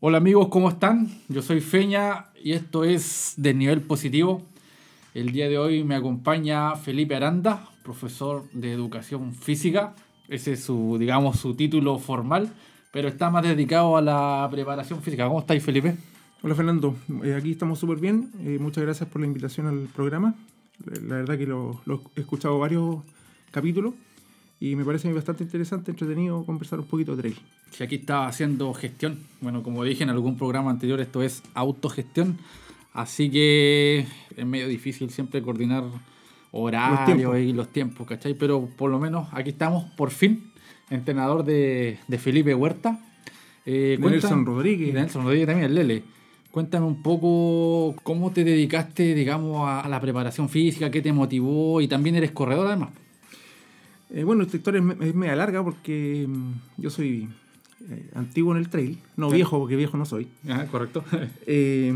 Hola amigos, ¿cómo están? Yo soy Feña y esto es de nivel positivo. El día de hoy me acompaña Felipe Aranda, profesor de educación física. Ese es su, digamos, su título formal, pero está más dedicado a la preparación física. ¿Cómo estáis, Felipe? Hola Fernando, Eh, aquí estamos súper bien. Eh, muchas gracias por la invitación al programa. La verdad que lo he escuchado varios capítulos y me parece bastante interesante, entretenido conversar un poquito de trail. Si aquí está haciendo gestión, bueno, como dije en algún programa anterior, esto es autogestión, así que es medio difícil siempre coordinar horarios tiempos. y los tiempos, ¿cachai? Pero por lo menos aquí estamos, por fin, entrenador de, de Felipe Huerta. Eh, De Nelson Rodríguez. Nelson Rodríguez también, el Lele. Cuéntame un poco cómo te dedicaste, digamos, a, a la preparación física, qué te motivó y también eres corredor además. Eh, bueno, esta historia es, es media larga porque mm, yo soy eh, antiguo en el trail. No Sí. viejo, porque viejo no soy. Ah, correcto. Eh,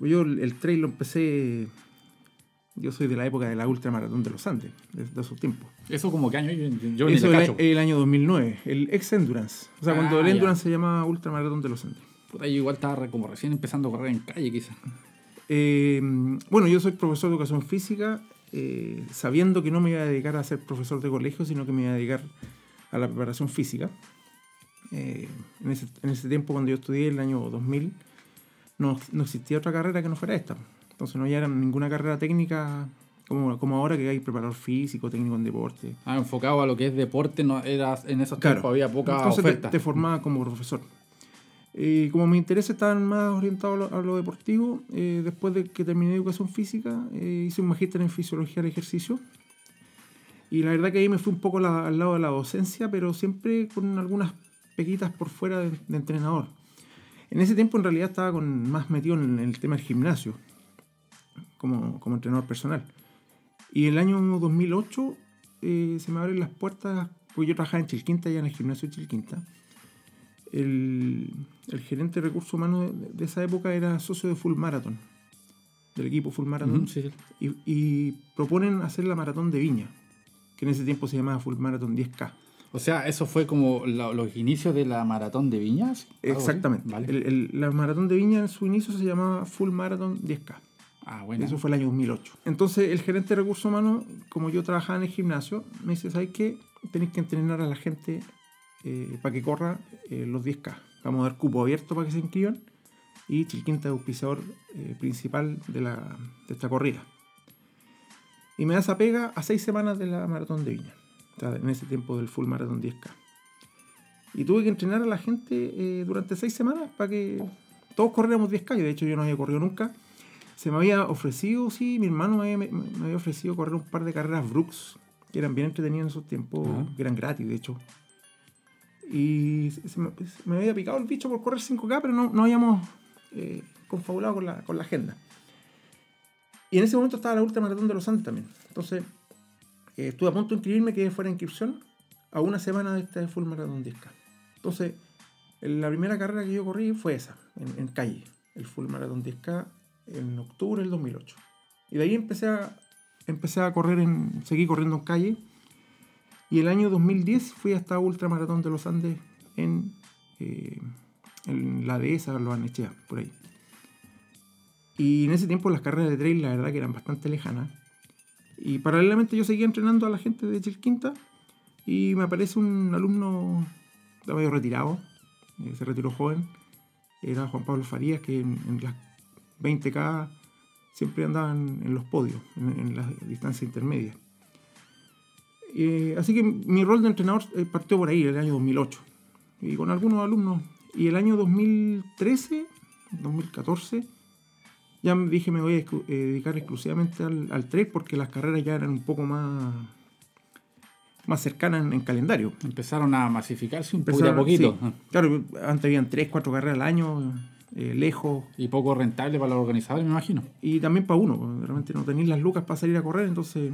yo el trail lo empecé... Yo soy de la época de la ultramaratón de los Andes, de, de esos tiempos. Eso como que año, yo, yo Eso el, el año 2009, el ex Endurance. O sea, cuando Ah, el ya. Endurance se llamaba ultramaratón de los Andes. Puta, yo igual estaba como recién empezando a correr en calle, quizás. Eh, bueno, yo soy profesor de educación física, eh, sabiendo que no me iba a dedicar a ser profesor de colegio, sino que me iba a dedicar a la preparación física. Eh, en, ese, en ese tiempo, cuando yo estudié, el año 2000, no, no existía otra carrera que no fuera esta. Entonces no había ninguna carrera técnica como, como ahora que hay preparador físico, técnico en deporte. Ah, enfocado a lo que es deporte, no era en esos Claro. tiempos había poca Entonces te- oferta. Te, formaba como profesor. Eh, como mis intereses estaban más orientados a lo, deportivo, eh, después de que terminé educación física, eh, hice un magíster en fisiología del ejercicio. Y la verdad que ahí me fui un poco la- al lado de la docencia, pero siempre con algunas pequitas por fuera de, de entrenador. En ese tiempo en realidad estaba con, más metido en el tema del gimnasio, como, como entrenador personal. Y el año 2008 eh, se me abren las puertas, porque yo trabajaba en Chilquinta, ya en el gimnasio de Chilquinta. El, el gerente de recursos humanos de, de esa época era socio de Full Marathon, del equipo Full Marathon, Ujú, sí, sí. y, y proponen hacer la maratón de Viña, que en ese tiempo se llamaba Full Marathon 10K. O sea, eso fue como la- los inicios de la maratón de Viñas. Exactamente. Vale. El- el- la maratón de Viña en su inicio se llamaba Full Marathon 10K. ah, bueno. Eso fue el año 2008. Entonces, el gerente de recursos humanos, como yo trabajaba en el gimnasio, me dice: ¿Sabes qué? Tenéis que entrenar a la gente eh, para que corra eh, los 10K. Vamos a dar cupo abierto para que se inscriban. Y Chilquinta es auspiciador eh, principal de, la, de esta corrida. Y me da esa pega a seis semanas de la maratón de Viña. O sea, en ese tiempo del full maratón 10K. Y tuve que entrenar a la gente eh, durante seis semanas para que todos corriéramos 10K. Y de hecho, yo no había corrido nunca. Se me había ofrecido, sí, mi hermano me, había- me había ofrecido correr un par de carreras Brooks, que eran bien entretenidas en esos tiempos, que eran gratis, de hecho. Y se me, se me había picado el bicho por correr 5K, pero no, no habíamos eh, confabulado con la, con la agenda. Y en ese momento estaba la última maratón de los Andes también. Entonces, eh, estuve a punto de inscribirme, que fuera inscripción, a una semana de este Full Maratón 10K. Entonces, la primera carrera que yo corrí fue esa, en, en calle, el Full Maratón 10K, en octubre del 2008. Y de ahí empecé a, empecé a correr, en, seguí corriendo en calle. Y el año 2010 fui hasta Ultramaratón de los Andes en, eh, en la dehesa, lo Anechea, por ahí. Y en ese tiempo las carreras de trail, la verdad que eran bastante lejanas. Y paralelamente yo seguía entrenando a la gente de Chilquinta y me aparece un alumno, medio retirado, eh, se retiró joven, era Juan Pablo Farías, que en, en las 20K siempre andaban en los podios, en, en las distancias intermedias. Eh, así que mi rol de entrenador eh, partió por ahí, el año 2008, y con algunos alumnos. Y el año 2013, 2014, ya me dije me voy a eh, dedicar exclusivamente al, al trail porque las carreras ya eran un poco más, más cercanas en, en calendario. Empezaron a masificarse un poco a poquito. sí. ah, Claro, antes habían 3, 4 carreras al año, eh, lejos, Y poco rentable para los organizadores, me imagino. y también para uno. porque Realmente no tenéis las lucas para salir a correr, entonces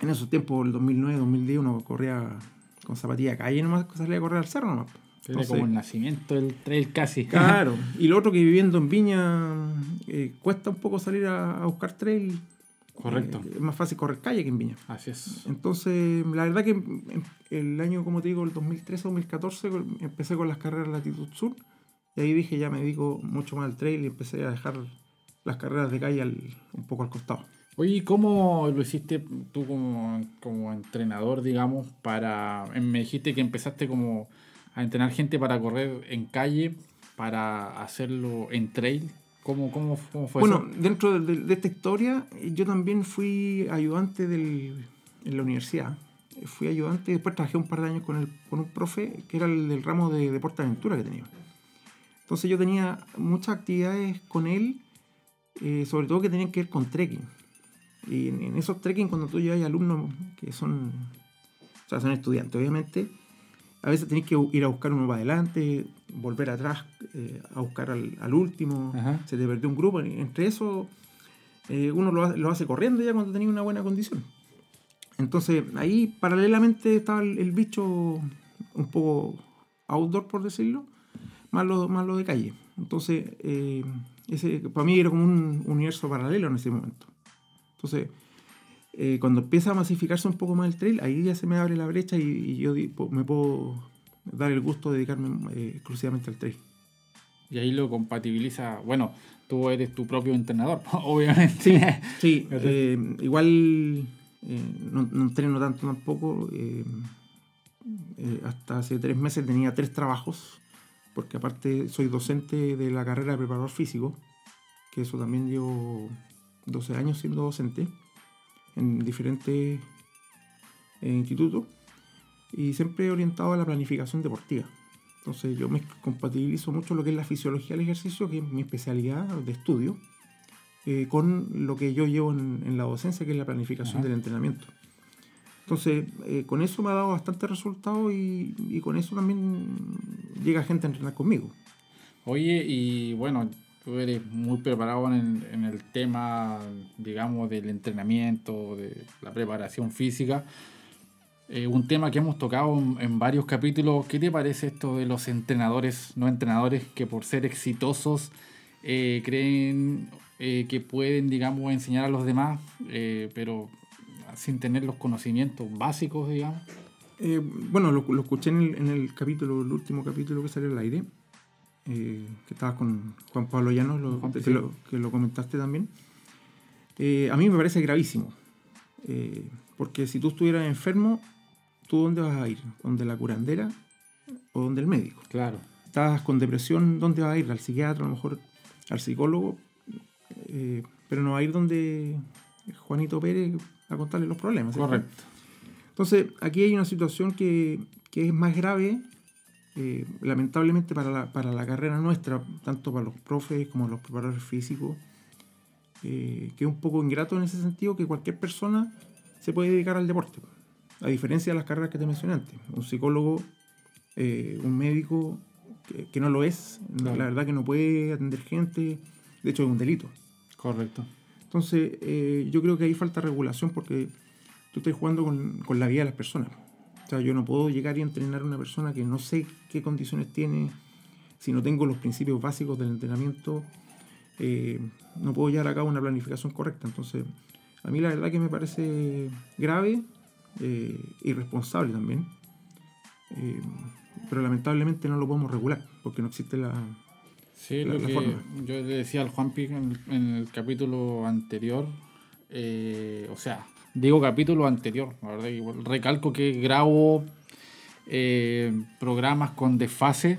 en esos tiempos, el 2009, 2010, uno corría con zapatilla de calle nomás, salía a correr al cerro nomás. Era como el nacimiento del trail casi. Claro, y lo otro que viviendo en Viña eh, cuesta un poco salir a, a buscar trail. Correcto. Eh, es más fácil correr calle que en Viña. Así es. Entonces, la verdad que el año, como te digo, el 2013-2014, empecé con las carreras Latitud Sur. Y ahí dije, ya me dedico mucho más al trail y empecé a dejar las carreras de calle al- un poco al costado. Oye, ¿y cómo lo hiciste tú como, como entrenador, digamos, para... Me dijiste que empezaste como a entrenar gente para correr en calle, para hacerlo en trail. ¿Cómo, cómo, cómo fue Bueno, eso? dentro de, de esta historia, yo también fui ayudante del- en la universidad. Fui ayudante y después trabajé un par de años con, el, con un profe que era el del ramo de deporte aventura que tenía. Entonces yo tenía muchas actividades con él, eh, sobre todo que tenían que ver con trekking. Y en, esos trekking, cuando tú llevas alumnos que son, o sea, son estudiantes, obviamente, a veces tenés que ir a buscar uno para adelante, volver atrás eh, a buscar al, al último, Ajá. se te perdió un grupo. Entre eso, eh, uno lo, ha- lo hace corriendo ya cuando tenía una buena condición. Entonces, ahí paralelamente estaba el, el bicho un poco outdoor, por decirlo, más lo, más lo de calle. Entonces, eh, ese para mí era como un universo paralelo en ese momento. Entonces, eh, cuando empieza a masificarse un poco más el trail, ahí ya se me abre la brecha y, y yo me puedo dar el gusto de dedicarme eh, exclusivamente al trail. Y ahí lo compatibiliza... Bueno, tú eres tu propio entrenador, obviamente. Sí, eh, igual no, no entreno tanto tampoco. hasta hace tres meses tenía tres trabajos, porque aparte soy docente de la carrera de preparador físico, que eso también llevo 12 años siendo docente en diferentes eh, institutos y siempre orientado a la planificación deportiva. Entonces yo me compatibilizo mucho lo que es la fisiología del ejercicio, que es mi especialidad de estudio, eh, con lo que yo llevo en, en la docencia, que es la planificación Ajá. del entrenamiento. Entonces, eh, con eso me ha dado bastante resultado y, y con eso también llega gente a entrenar conmigo. Oye, y bueno, tú eres muy preparado en en el tema, digamos, del entrenamiento, de la preparación física. Eh, un tema que hemos tocado en, varios capítulos. ¿Qué te parece esto de los entrenadores, no entrenadores, que por ser exitosos eh, creen eh, que pueden, digamos, enseñar a los demás, pero sin tener los conocimientos básicos, digamos? Bueno, lo, lo escuché en el, en el capítulo, el último capítulo que salió al aire, eh, que estabas con Juan Pablo Llanos, lo- Juan, que, sí. lo, que lo comentaste también. Eh, a mí me parece gravísimo, eh, porque si tú estuvieras enfermo, ¿tú dónde vas a ir? ¿Donde la curandera o donde el médico? Claro. Estás con depresión, ¿dónde vas a ir? Al psiquiatra, a lo mejor al psicólogo, pero no va a ir donde Juanito Pérez a contarle los problemas. Correcto. Entonces, aquí hay una situación que, que es más grave, eh, lamentablemente para la, para la carrera nuestra, tanto para los profes como los preparadores físicos, eh, que es un poco ingrato en ese sentido, que cualquier persona se puede dedicar al deporte, a diferencia de las carreras que te mencioné antes. Un psicólogo, eh, un médico, que, que no lo es, Claro. la verdad que no puede atender gente, de hecho es un delito. Correcto. Entonces, yo creo que ahí falta regulación porque tú estás jugando con, con la vida de las personas. O sea, yo no puedo llegar y entrenar a una persona que no sé qué condiciones tiene, si no tengo los principios básicos del entrenamiento, eh, no puedo llevar a cabo una planificación correcta. Entonces, a mí la verdad que me parece grave, eh, irresponsable también, eh, pero lamentablemente no lo podemos regular porque no existe la... Sí, la- lo la que forma. yo le decía al Juan Pic en, en el capítulo anterior, eh, o sea, digo capítulo anterior, la verdad, que igual recalco que grabo eh, programas con desfase.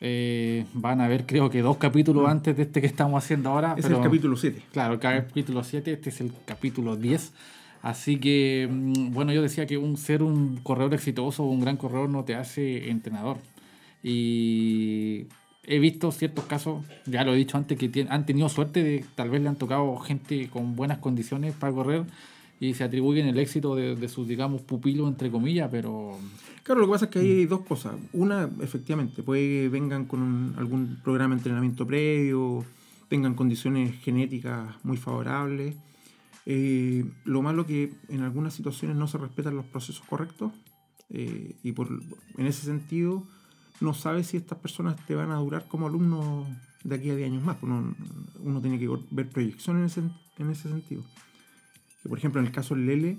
eh, van a ver, creo que dos capítulos antes de este que estamos haciendo ahora. Pero- es el capítulo 7. Claro, el capítulo 7, este es el capítulo 10. Así que, mm, bueno, yo decía que un, ser un corredor exitoso o un gran corredor no te hace entrenador. Y he visto ciertos casos, ya lo he dicho antes, que han tenido suerte de tal vez le han tocado gente con buenas condiciones para correr y se atribuyen el éxito de, de sus, digamos, pupilos, entre comillas, pero Claro, lo que pasa es que hay dos cosas. Una, efectivamente, puede que vengan con un- algún programa de entrenamiento previo, tengan condiciones genéticas muy favorables. Eh, lo malo que en algunas situaciones no se respetan los procesos correctos eh, y por, en ese sentido no sabes si estas personas te van a durar como alumnos de aquí a 10 años más. Uno, uno tiene que ver proyección en ese, en ese sentido. Que, por ejemplo, en el caso del Lele,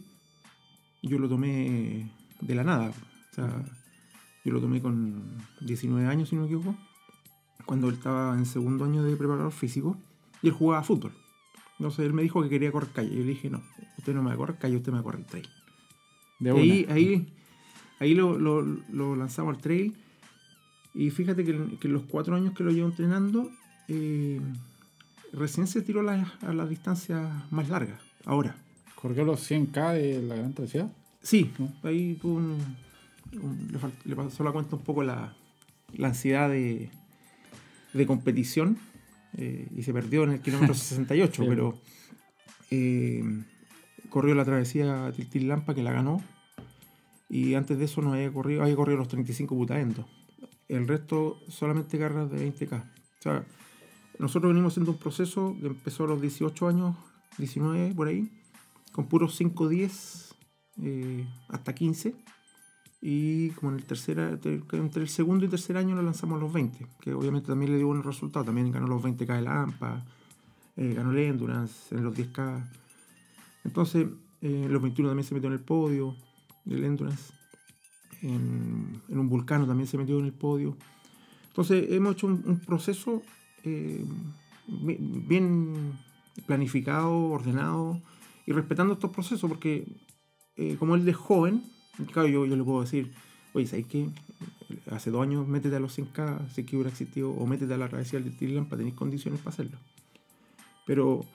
yo lo tomé de la nada. O sea, yo lo tomé con 19 años, si no me equivoco. cuando él estaba en segundo año de preparador físico y él jugaba fútbol. Entonces él me dijo que quería correr calle. Yo le dije, no, usted no me va a correr calle, usted me va a correr trail. De ahí, ahí, ahí lo, lo- lo lanzamos al trail. Y fíjate que, que en los cuatro años que lo llevo entrenando, eh, recién se tiró la- a las distancias más largas. Ahora. ¿Corrió los 100k de la gran travesía? Sí, ¿No? ahí tuvo un, un- le, le pasó la cuenta un poco la, la ansiedad de, de competición eh, y se perdió en el kilómetro 68, Bien. pero eh, corrió la travesía Tiltil Lampa que la ganó y antes de eso no había corrido, había corrido los 35 putaendos. El resto solamente carreras de 20k. O sea, nosotros venimos haciendo un proceso que empezó a los 18 años, 19 por ahí, con puros 5-10 eh, hasta 15. Y como en el tercer, entre el segundo y tercer año lo lanzamos a los 20, que obviamente también le dio buenos resultados. También ganó los 20K de la eh, ganó el Endurance en los 10K. Entonces, eh, los 21 también se metió en el podio del Endurance. En, un vulcano también se metió en el podio. Entonces, hemos hecho un, un proceso eh, bi- bien planificado, ordenado y respetando estos procesos, porque eh, como él es joven, claro, yo, yo le puedo decir, oye, ¿sabes qué? Hace dos años métete a los 100K, si es que hubiera existido, o métete a la travesía del Tillam para tener condiciones para hacerlo. Pero,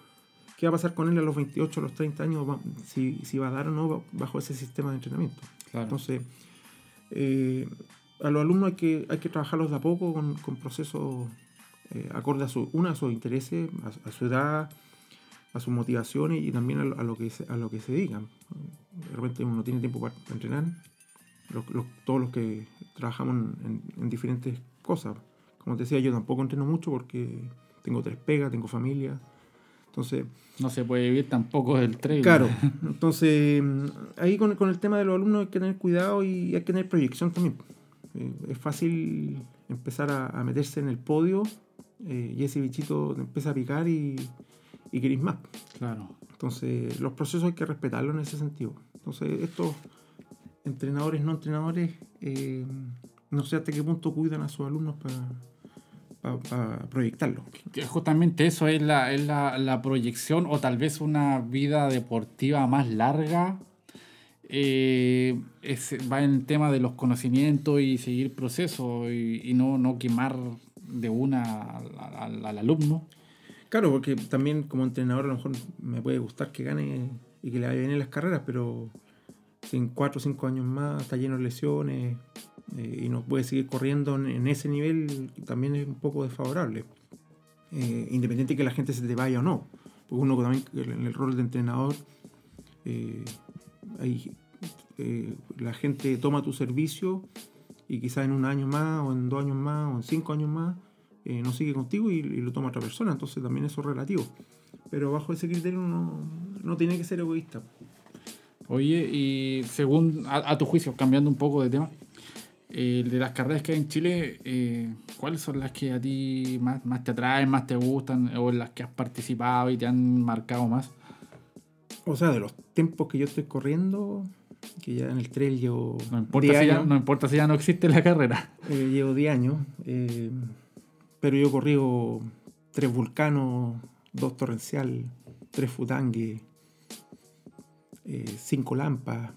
¿qué va a pasar con él a los 28, a los 30 años? Si, si va a dar o no bajo ese sistema de entrenamiento. Claro. Entonces, eh, a los alumnos hay que, hay que trabajarlos de a poco con, con procesos eh, acorde a su, una, a sus intereses, a, a su edad, a sus motivaciones y también a lo, a lo que, se, a lo que se dedican. De repente uno no tiene tiempo para, entrenar. Los- los- todos los que trabajamos en, en diferentes cosas. Como te decía, yo tampoco entreno mucho porque tengo tres pegas, tengo familia. Entonces, No se puede vivir tampoco del trail. Claro, entonces mm, ahí con, con el tema de los alumnos hay que tener cuidado y hay que tener proyección también. Eh, es fácil empezar a, a meterse en el podio eh, y ese bichito te empieza a picar y, y querés más. Claro. Entonces los procesos hay que respetarlos en ese sentido. Entonces estos entrenadores, no entrenadores, eh, no sé hasta qué punto cuidan a sus alumnos para proyectarlo. Justamente eso es, la, es la, la proyección o tal vez una vida deportiva más larga. eh, es- va en el tema de los conocimientos y seguir procesos y, y no, no quemar de una al, al- al alumno. Claro, porque también como entrenador a lo mejor me puede gustar que gane y que le vaya bien en las carreras, pero si en 4 o 5 años más está lleno de lesiones eh, y no puede seguir corriendo en, ese nivel, también es un poco desfavorable. Eh, independiente de que la gente se te vaya o no. Porque uno también en el rol de entrenador, eh, la gente toma tu servicio y quizás en un año más, o en dos años más, o en cinco años más, eh, no sigue contigo y, y lo toma otra persona. Entonces también eso es relativo. Pero bajo ese criterio uno no tiene que ser egoísta. Oye, y según a, a tu juicio, cambiando un poco de tema, eh, de las carreras que hay en Chile, eh, ¿cuáles son las que a ti más, más te atraen, más te gustan, o en las que has participado y te han marcado más? O sea, de los tiempos que yo estoy corriendo, que ya en el trail llevo No importa, 10 si ya, años, no importa si ya no existe la carrera. eh, llevo 10 años, pero yo he corrido tres vulcanos, dos torrencial, tres futangue, eh, cinco lampas,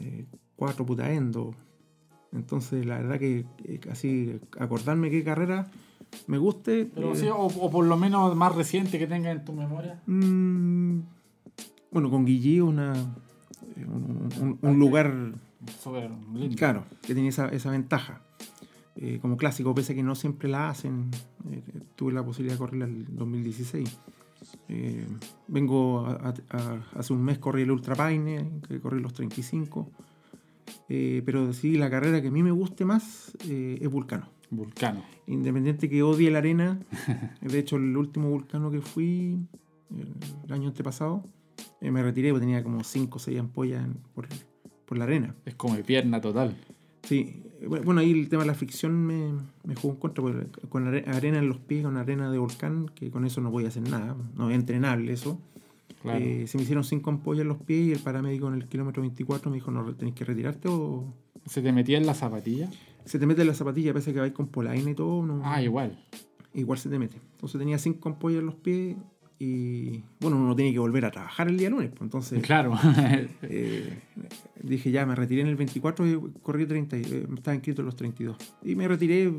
eh, cuatro putaendo. Entonces, la verdad que eh, así acordarme qué carrera me guste. Pero eh, sí, o, o por lo menos más reciente que tengas en tu memoria. mm, bueno, con Guillí una, un- un- un lugar lindo. Claro, que tiene esa, esa ventaja. Eh, como clásico, pese a que no siempre la hacen, eh, tuve la posibilidad de correrla el 2016. Eh, vengo a- a- hace un mes corrí el Ultra Paine, que corrí los 35. Eh, pero decidí la carrera que a mí me guste más eh, es Vulcano. Vulcano. Independiente que odie la arena, de hecho el último vulcano que fui el año antepasado, eh, me retiré porque tenía como 5 o 6 ampollas en- por, por la arena. Es como de pierna total. Sí, bueno, ahí el tema de la fricción me, me jugó en contra, porque con are- arena en los pies, con arena de volcán, que con eso no voy a hacer nada, no es entrenable eso. Claro. Eh, se me hicieron cinco ampollas en los pies y el paramédico en el kilómetro 24 me dijo, no, tenéis que retirarte o... ¿Se te metía en la zapatilla? se te mete en la zapatilla, pese a que vais con polaina y todo. No, Ah, igual. igual se te mete. Entonces tenía cinco ampollas en los pies y bueno, uno tiene que volver a trabajar el día lunes. pues, Entonces Claro. eh, dije ya, me retiré en el 24 y corrí 30, y, eh, estaba inscrito en los 32. Y me retiré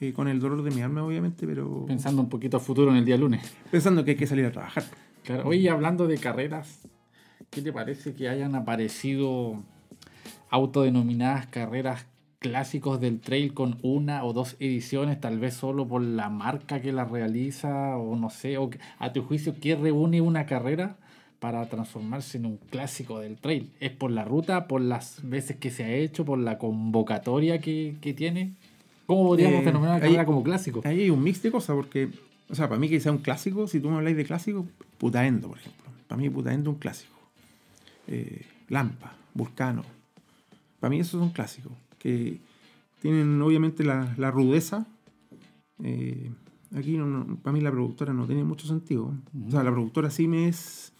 eh, con el dolor de mi alma, obviamente, pero Pensando un poquito a futuro en el día lunes. pensando que hay que salir a trabajar. Claro. Oye, hablando de carreras, ¿qué te parece que hayan aparecido autodenominadas carreras clásicos del trail con una o dos ediciones, tal vez solo por la marca que la realiza, o no sé, o a tu juicio, ¿qué reúne una carrera para transformarse en un clásico del trail? ¿Es por la ruta, por las veces que se ha hecho, por la convocatoria que, que tiene? ¿Cómo podríamos Eh, denominar una carrera como clásico? Ahí hay un mix de cosas, porque, o sea, para mí que sea un clásico, si tú me habláis de clásico, Putaendo, por ejemplo. Para mí Putaendo es un clásico. Eh, Lampa, Vulcano. Para mí esos son clásicos, que tienen obviamente la, la rudeza. Eh, aquí no- no- para mí la productora no tiene mucho sentido. O sea, la productora sí me es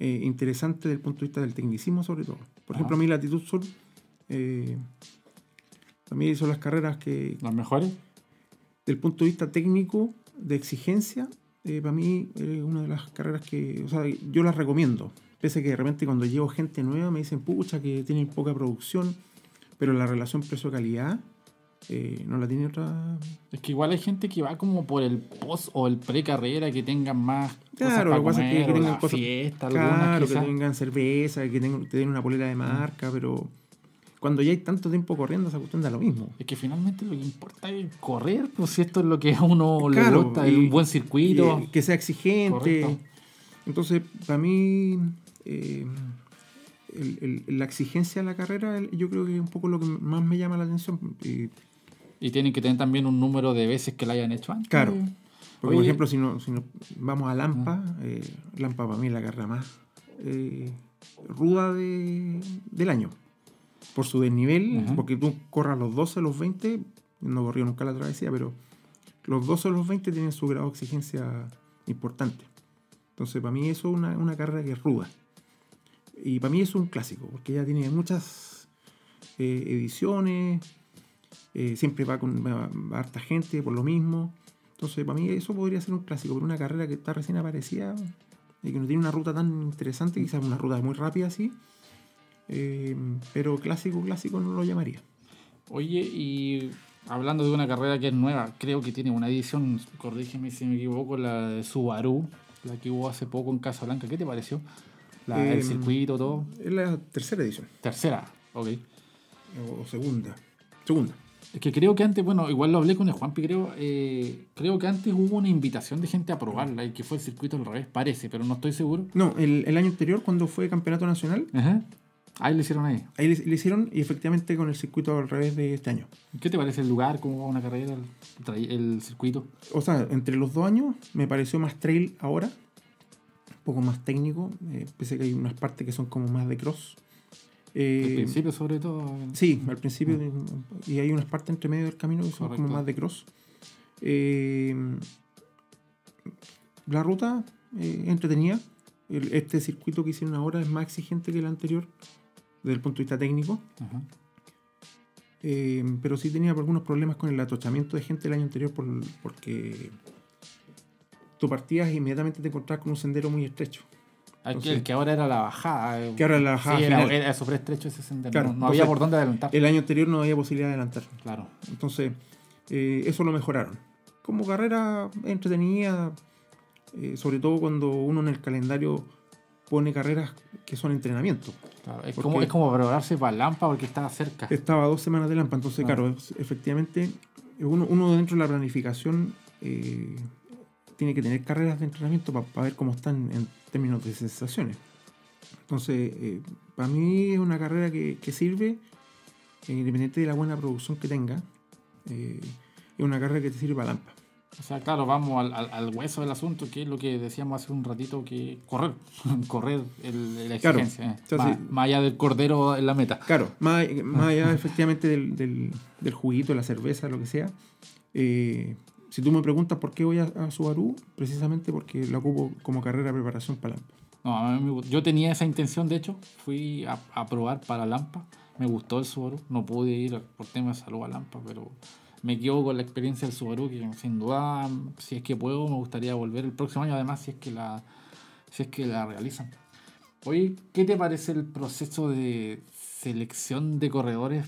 eh, interesante desde el punto de vista del tecnicismo sobre todo. Por ejemplo, a mí Latitud Sur, eh, mí son las carreras que, ¿Los mejores? del punto de vista técnico, de exigencia, eh, para mí es una de las carreras que, o sea, yo las recomiendo. Pese a que de repente cuando llevo gente nueva me dicen, pucha, que tienen poca producción, pero la relación precio-calidad eh, no la tiene otra... Es que igual hay gente que va como por el post o el pre-carrera, que tengan más Claro, cosas lo que pasa es que- tengan cosas- fiesta, Claro, que tengan cerveza, que tengan, te den una polera de marca, pero cuando ya hay tanto tiempo corriendo, esa cuestión da lo mismo. Es que finalmente lo que importa es correr, pues si esto es lo que a uno le Claro, gusta, y- un buen circuito. y, que sea exigente. Correcto. Entonces, para mí, eh, el- el- la exigencia de la carrera, el- yo creo que es un poco lo que más me llama la atención. Y, Y tienen que tener también un número de veces que la hayan hecho antes. Claro. porque, por ejemplo, si, no, si no- vamos a Lampa, eh, Lampa para mí es la carrera más eh, ruda de- del año. Por su desnivel, porque tú corras los 12, los 20, no corrió nunca la travesía, pero los 12 o los 20 tienen su grado de exigencia importante. Entonces, para mí eso es una, una carrera que es ruda. Y para mí es un clásico, porque ya tiene muchas eh, ediciones, eh, siempre va con harta gente por lo mismo. Entonces, para mí eso podría ser un clásico, pero una carrera que está recién aparecida y que no tiene una ruta tan interesante, quizás una ruta muy rápida así, eh, pero clásico, clásico no lo llamaría. Oye, y hablando de una carrera que es nueva, creo que tiene una edición, corrígeme si me equivoco, la de Subaru, la que hubo hace poco en Casablanca. ¿Qué te pareció? La, el Em, circuito, todo. Es la tercera edición, Tercera, ok. o segunda. Segunda. Es que creo que antes, bueno, igual lo hablé con el Juanpi, creo, eh, creo que antes hubo una invitación de gente a probarla y que fue el circuito al revés, parece, pero no estoy seguro. No, el, el año anterior, cuando fue campeonato nacional, Ajá. Ahí lo hicieron ahí. ahí le, le hicieron y efectivamente con el circuito al revés de este año. ¿Qué te parece el lugar? ¿Cómo va una carrera? El, circuito. O sea, entre los dos años me pareció más trail ahora, poco más técnico, eh, pese que hay unas partes que son como más de cross. Eh, Al principio, sobre todo. Sí, al principio. de- Y hay unas partes entre medio del camino que son Correcto. como más de cross. Eh, la ruta eh, entretenida. El- este circuito que hicieron ahora es más exigente que el anterior desde el punto de vista técnico. Ajá. Eh, pero sí tenía algunos problemas con el atochamiento de gente el año anterior por- porque tú partías e inmediatamente te encontrabas con un sendero muy estrecho. Entonces- el que ahora era la bajada. eh. Que ahora la bajada Sí, era, final. era súper estrecho ese sendero. Claro, no, no entonces- había por dónde adelantar. El año anterior no había posibilidad de adelantar. Claro. Entonces, eh, eso lo mejoraron. Como carrera entretenida, eh, sobre todo cuando uno en el calendario pone carreras que son entrenamiento. claro. Es, como, es como prepararse para Lampa porque estaba cerca. Estaba dos semanas de Lampa, entonces, claro, efectivamente, uno, uno dentro de la planificación eh, tiene que tener carreras de entrenamiento para ver cómo están en términos de sensaciones. Entonces, eh, para mí es una carrera que, que sirve, eh, independiente de la buena producción que tenga, eh, es una carrera que te sirve para Lampa. O sea, claro, vamos al, al- al hueso del asunto, que es lo que decíamos hace un ratito, que correr, correr el, la exigencia. eh. Más, sí. más allá del cordero en la meta. Claro, más, más allá efectivamente del, del, del juguito, la cerveza, lo que sea. eh, si tú me preguntas por qué voy a, a Subaru, precisamente porque la ocupo como carrera de preparación para Lampa. No, a mí me yo tenía esa intención, de hecho, fui a, a probar para Lampa Me gustó el Subaru. No pude ir por tema de salud a Lampa, pero me quedo con la experiencia del Subaru, que sin duda, si es que puedo, me gustaría volver el próximo año, además, si es que la, si es que la realizan. Oye, ¿qué te parece el proceso de selección de corredores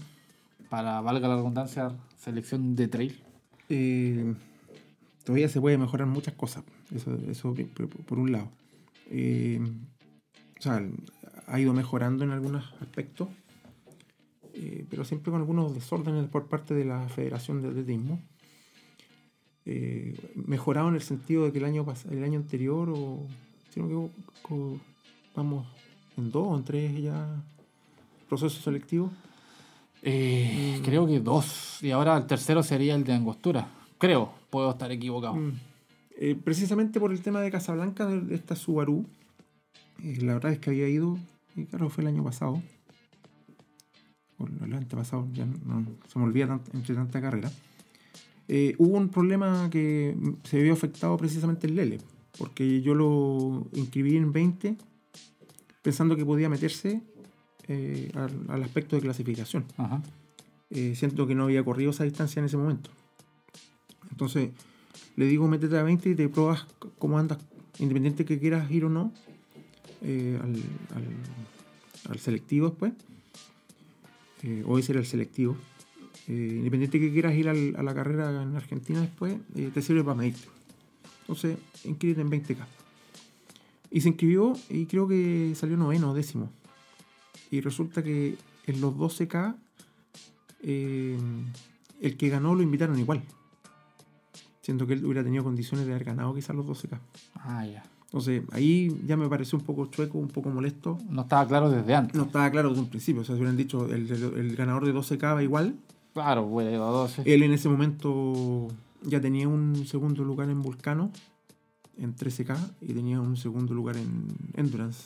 para, valga la redundancia, selección de trail? Eh, todavía se puede mejorar muchas cosas, eso, eso por, un lado. Eh, o sea, ha ido mejorando en algunos aspectos, eh, pero siempre con algunos desórdenes por parte de la Federación de Atletismo. Eh, mejorado en el sentido de que el año, el año anterior, o si no vamos en dos o en tres ya procesos selectivos. Creo que dos. Y ahora el tercero sería el de Angostura. Creo, puedo estar equivocado. Mm. Eh, precisamente por el tema de Casablanca, de, esta Subaru, eh, la verdad es que había ido, y claro, fue el año pasado, o el antepasado, ya no, se me olvida tant- entre tanta carrera. Eh, hubo un problema que se vio afectado precisamente el Lele, porque yo lo inscribí en 20 pensando que podía meterse al, al aspecto de clasificación Ajá. siento que no había corrido esa distancia en ese momento. Entonces, le digo, métete a 20 y te pruebas cómo andas, independiente que quieras ir o no, eh, al, selectivo después. Eh, hoy será el selectivo. Eh, independiente que quieras ir a la carrera en Argentina después, eh, te sirve para medirte. Entonces, inscríbete en 20K. Y se inscribió y creo que salió noveno décimo. Y resulta que en los 12K eh, el que ganó lo invitaron igual. Siendo que él hubiera tenido condiciones de haber ganado quizás los 12K. Ah, ya. Entonces ahí ya me pareció un poco chueco, un poco molesto. No estaba claro desde antes. No estaba claro desde un principio. O sea, si hubieran dicho el, el- el ganador de 12K va igual. Claro, huele a 12. Él en ese momento ya tenía un segundo lugar en Vulcano, en 13K, y tenía un segundo lugar en Endurance,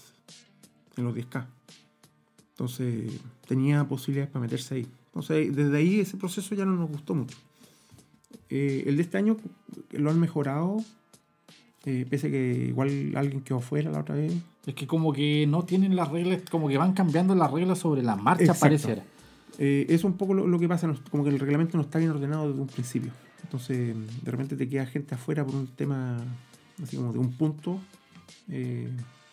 en los 10K. Entonces tenía posibilidades para meterse ahí. Entonces desde ahí ese proceso ya no nos gustó mucho. Eh, el de este año lo han mejorado, eh, pese a que igual alguien quedó fuera la otra vez. Es que como que no tienen las reglas, como que van cambiando las reglas sobre la marcha, Exacto. pareciera. Eh, es un poco lo, lo que pasa, como que el reglamento no está bien ordenado desde un principio. Entonces, de repente te queda gente afuera por un tema, así como de un punto, eh,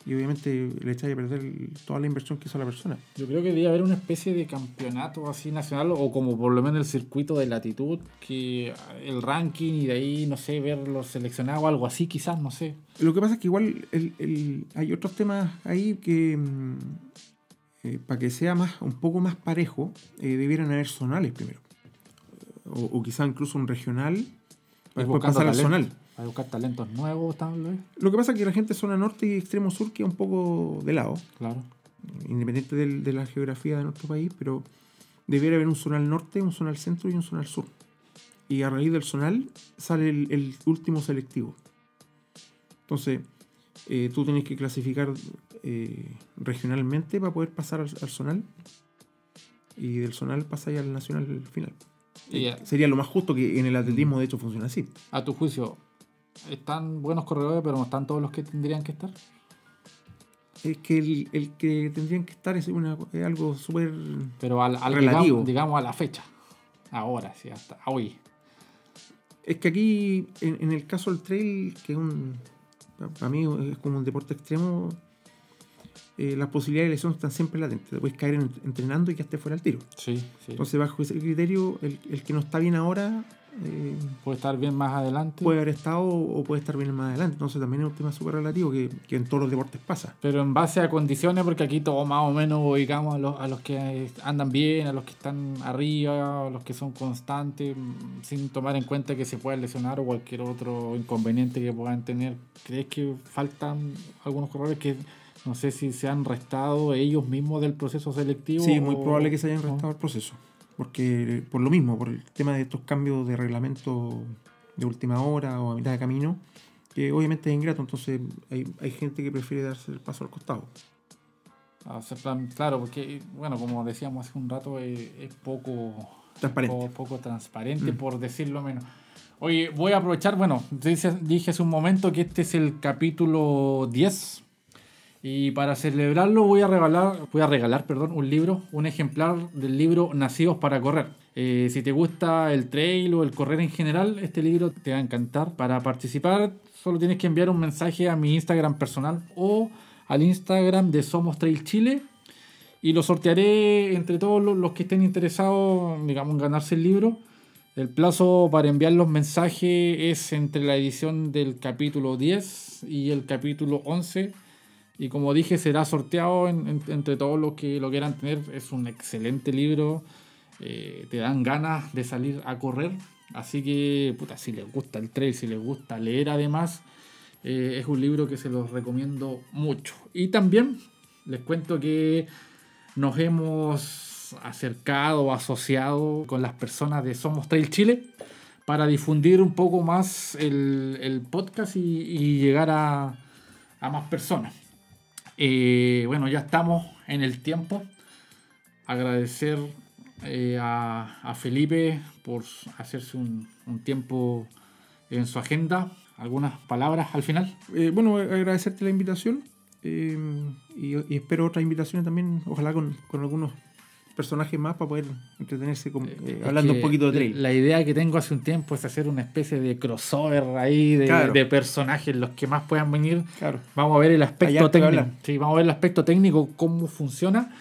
y obviamente le echáis a perder toda la inversión que hizo la persona. Yo creo que debería haber una especie de campeonato así nacional o como por lo menos el circuito de latitud, que el ranking y de ahí, no sé, ver los seleccionados, algo así quizás, no sé. Lo que pasa es que igual el- el- hay otros temas ahí que, mm, eh, para que sea más un poco más parejo, eh, debieran haber zonales primero. O, o quizá incluso un regional, para después pasar al zonal. Para buscar talentos nuevos, tal vez. Lo que pasa es que la gente de zona norte y extremo sur queda un poco de lado. Claro. independiente de la geografía de nuestro país, pero debiera haber un zonal norte, un zonal centro y un zonal sur. Y a raíz del zonal sale el, el último selectivo. Entonces, eh, tú tienes que clasificar eh, regionalmente para poder pasar al, al zonal. Y del zonal pasáis al nacional final. Sería lo más justo que en el atletismo, de hecho, funciona así. a tu juicio, están buenos corredores, pero no están todos los que tendrían que estar. Es que el, el que tendrían que estar es, una, es algo súper Pero al, al- Relativo. digamos, digamos a la fecha. Ahora, sí, hasta hoy. Es que aquí, en, en el caso del trail, que es un. Para mí es como un deporte extremo, eh, las posibilidades de lesión están siempre latentes. Te puedes caer en- entrenando y que esté fuera al tiro. Sí, sí. Entonces, bajo ese criterio, el, el que no está bien ahora eh, puede estar bien más adelante. puede haber estado o puede estar bien más adelante. Entonces, también es un tema súper relativo que, que en todos los deportes pasa. Pero en base a condiciones, porque aquí todos más o menos ubicamos a los, a los que andan bien, a los que están arriba, a los que son constantes, mm, sin tomar en cuenta que se puedan lesionar o cualquier otro inconveniente que puedan tener. ¿Crees que faltan algunos corredores que no sé si se han restado ellos mismos del proceso selectivo? Sí, muy o- probable que se hayan restado el proceso. Porque por lo mismo, por el tema de estos cambios de reglamento de última hora o a mitad de camino, que obviamente es ingrato, entonces hay, hay gente que prefiere darse el paso al costado. Claro, porque, bueno, como decíamos hace un rato, eh, es poco Transparente. poco, poco transparente, Mm. por decirlo menos. Oye, voy a aprovechar, bueno, dije hace un momento que este es el capítulo 10 Y para celebrarlo voy a regalar, voy a regalar perdón, un libro, un ejemplar del libro Nacidos para Correr. Eh, si te gusta el trail o el correr en general, este libro te va a encantar. Para participar solo tienes que enviar un mensaje a mi Instagram personal o al Instagram de Somos Trail Chile y lo sortearé entre todos los que estén interesados, digamos, en ganarse el libro. El plazo para enviar los mensajes es entre la edición del capítulo 10 y el capítulo 11 y como dije, será sorteado entre todos los que lo quieran tener. Es un excelente libro. Eh, te dan ganas de salir a correr. Así que, puta, si les gusta el trail, si les gusta leer además, eh, es un libro que se los recomiendo mucho. Y también les cuento que nos hemos acercado asociado con las personas de Somos Trail Chile para difundir un poco más el, podcast y, llegar a más personas. Eh, bueno, ya estamos en el tiempo. Agradecer eh, a, Felipe por hacerse un, tiempo en su agenda. ¿Algunas palabras al final? Eh, bueno, agradecerte la invitación y, espero otras invitaciones también, ojalá con, con algunos personajes más para poder entretenerse eh, hablando un poquito de trail. La idea que tengo hace un tiempo es hacer una especie de crossover ahí de, personajes, los que más puedan venir. Claro. Vamos a ver el aspecto técnico. Sí, vamos a ver el aspecto técnico, cómo funciona.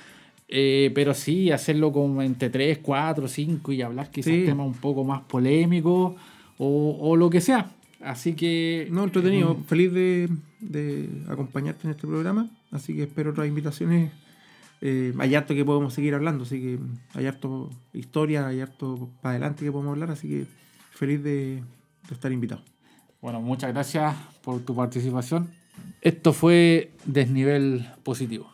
Eh, pero sí, hacerlo como entre 3, 4, 5 y hablar quizás temas un poco más polémicos o, o, lo que sea. Así que. No, entretenido. Feliz de, de acompañarte en este programa. Así que espero otras invitaciones eh, hay harto que podemos seguir hablando, así que hay harto historia, hay harto para adelante que podemos hablar, así que feliz de, estar invitado. Bueno, muchas gracias por tu participación. Esto fue Desnivel Positivo.